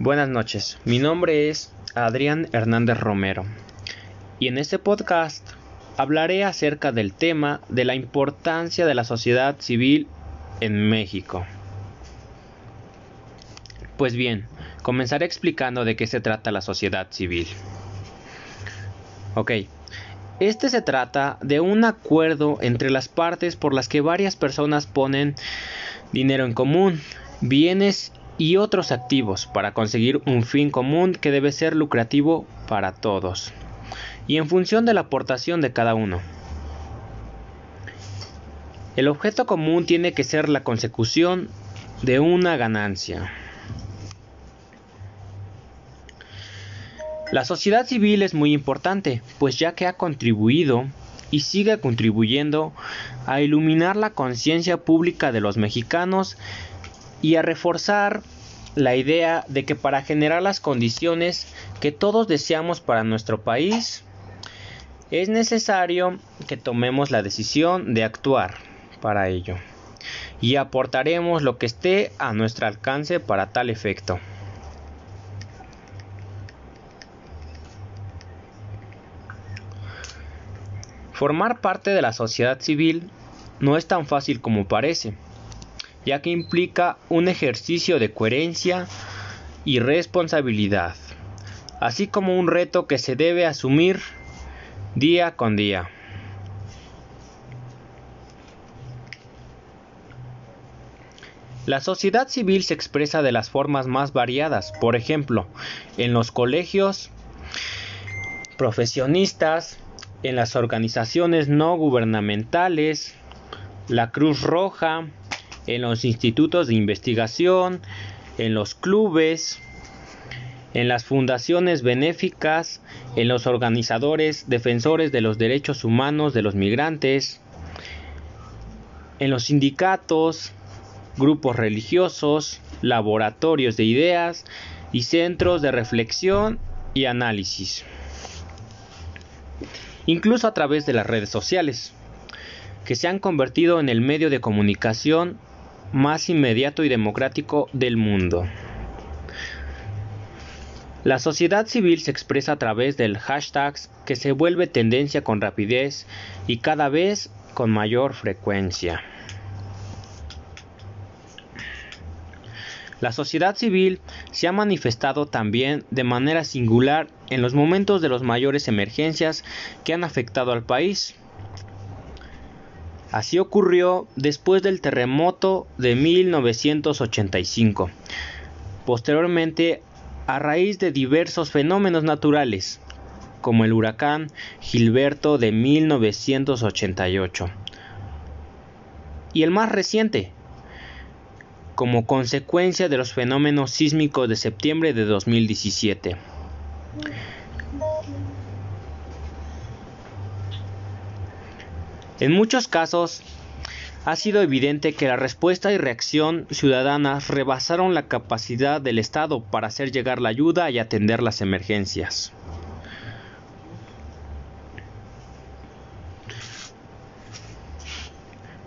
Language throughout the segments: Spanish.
Buenas noches, mi nombre es Adrián Hernández Romero y en este podcast hablaré acerca del tema de la importancia de la sociedad civil en México. Pues bien, comenzaré explicando de qué se trata la sociedad civil. Ok, este se trata de un acuerdo entre las partes por las que varias personas ponen dinero en común, bienes y otros activos para conseguir un fin común que debe ser lucrativo para todos y en función de la aportación de cada uno. El objeto común tiene que ser la consecución de una ganancia. La sociedad civil es muy importante, pues ya que ha contribuido y sigue contribuyendo a iluminar la conciencia pública de los mexicanos y a reforzar la idea de que para generar las condiciones que todos deseamos para nuestro país, es necesario que tomemos la decisión de actuar para ello y aportaremos lo que esté a nuestro alcance para tal efecto. Formar parte de la sociedad civil no es tan fácil como parece, ya que implica un ejercicio de coherencia y responsabilidad, así como un reto que se debe asumir día con día. La sociedad civil se expresa de las formas más variadas, por ejemplo, en los colegios, profesionistas, en las organizaciones no gubernamentales, la Cruz Roja, en los institutos de investigación, en los clubes, en las fundaciones benéficas, en los organizadores defensores de los derechos humanos de los migrantes, en los sindicatos, grupos religiosos, laboratorios de ideas y centros de reflexión y análisis. Incluso a través de las redes sociales, que se han convertido en el medio de comunicación más inmediato y democrático del mundo. La sociedad civil se expresa a través del hashtag que se vuelve tendencia con rapidez y cada vez con mayor frecuencia. La sociedad civil se ha manifestado también de manera singular en los momentos de las mayores emergencias que han afectado al país. Así ocurrió después del terremoto de 1985. Posteriormente, a raíz de diversos fenómenos naturales, como el huracán Gilberto de 1988. Y el más reciente, como consecuencia de los fenómenos sísmicos de septiembre de 2017. En muchos casos, ha sido evidente que la respuesta y reacción ciudadanas rebasaron la capacidad del Estado para hacer llegar la ayuda y atender las emergencias.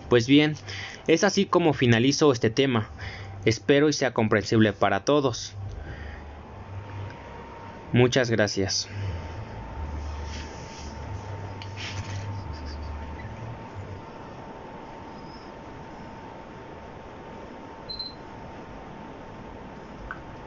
Pues bien, es así como finalizo este tema. Espero y sea comprensible para todos. Muchas gracias.